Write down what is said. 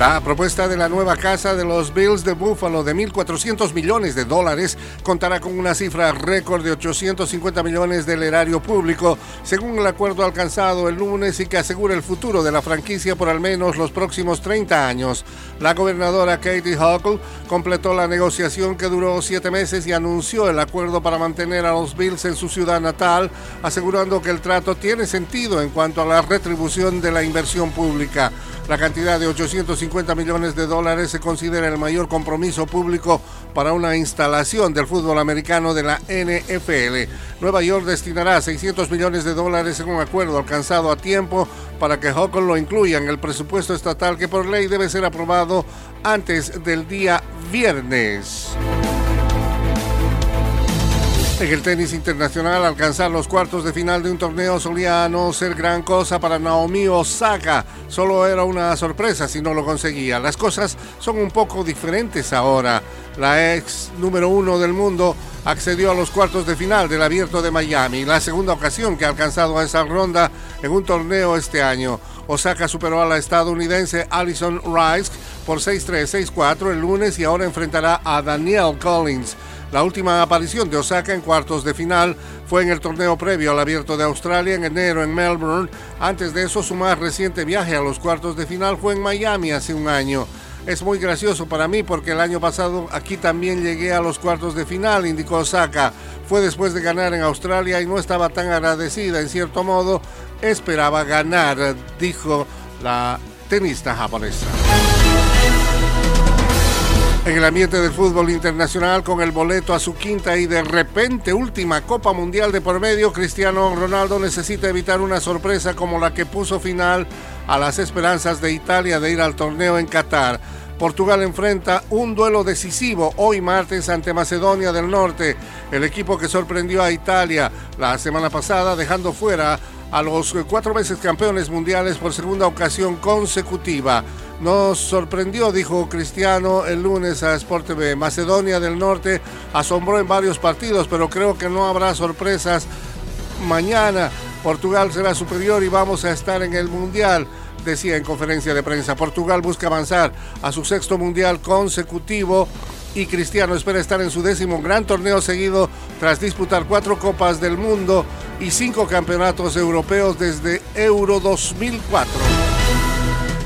La propuesta de la nueva casa de los Bills de Buffalo de 1.400 millones de dólares contará con una cifra récord de 850 millones del erario público, según el acuerdo alcanzado el lunes y que asegura el futuro de la franquicia por al menos los próximos 30 años. La gobernadora Katie Huckle completó la negociación que duró siete meses y anunció el acuerdo para mantener a los Bills en su ciudad natal, asegurando que el trato tiene sentido en cuanto a la retribución de la inversión pública. La cantidad de 850 millones de dólares se considera el mayor compromiso público para una instalación del fútbol americano de la NFL. Nueva York destinará 600 millones de dólares en un acuerdo alcanzado a tiempo para que Huckle lo incluya en el presupuesto estatal que por ley debe ser aprobado antes del día viernes. En el tenis internacional, alcanzar los cuartos de final de un torneo solía no ser gran cosa para Naomi Osaka. Solo era una sorpresa si no lo conseguía. Las cosas son un poco diferentes ahora. La ex número uno del mundo accedió a los cuartos de final del Abierto de Miami, la segunda ocasión que ha alcanzado a esa ronda en un torneo este año. Osaka superó a la estadounidense Alison Rice por 6-3, 6-4 el lunes y ahora enfrentará a Danielle Collins. La última aparición de Osaka en cuartos de final fue en el torneo previo al Abierto de Australia en enero en Melbourne. Antes de eso, su más reciente viaje a los cuartos de final fue en Miami hace un año. Es muy gracioso para mí porque el año pasado aquí también llegué a los cuartos de final, indicó Osaka. Fue después de ganar en Australia y no estaba tan agradecida, en cierto modo, esperaba ganar, dijo la tenista japonesa. En el ambiente del fútbol internacional, con el boleto a su quinta y de repente última Copa Mundial de por medio, Cristiano Ronaldo necesita evitar una sorpresa como la que puso final a las esperanzas de Italia de ir al torneo en Qatar. Portugal enfrenta un duelo decisivo hoy martes ante Macedonia del Norte, el equipo que sorprendió a Italia la semana pasada dejando fuera a los cuatro veces campeones mundiales por segunda ocasión consecutiva. Nos sorprendió, dijo Cristiano el lunes a Sport TV. Macedonia del Norte asombró en varios partidos, pero creo que no habrá sorpresas mañana. Portugal será superior y vamos a estar en el Mundial, decía en conferencia de prensa. Portugal busca avanzar a su sexto Mundial consecutivo y Cristiano espera estar en su décimo gran torneo seguido tras disputar cuatro Copas del Mundo y cinco campeonatos europeos desde Euro 2004.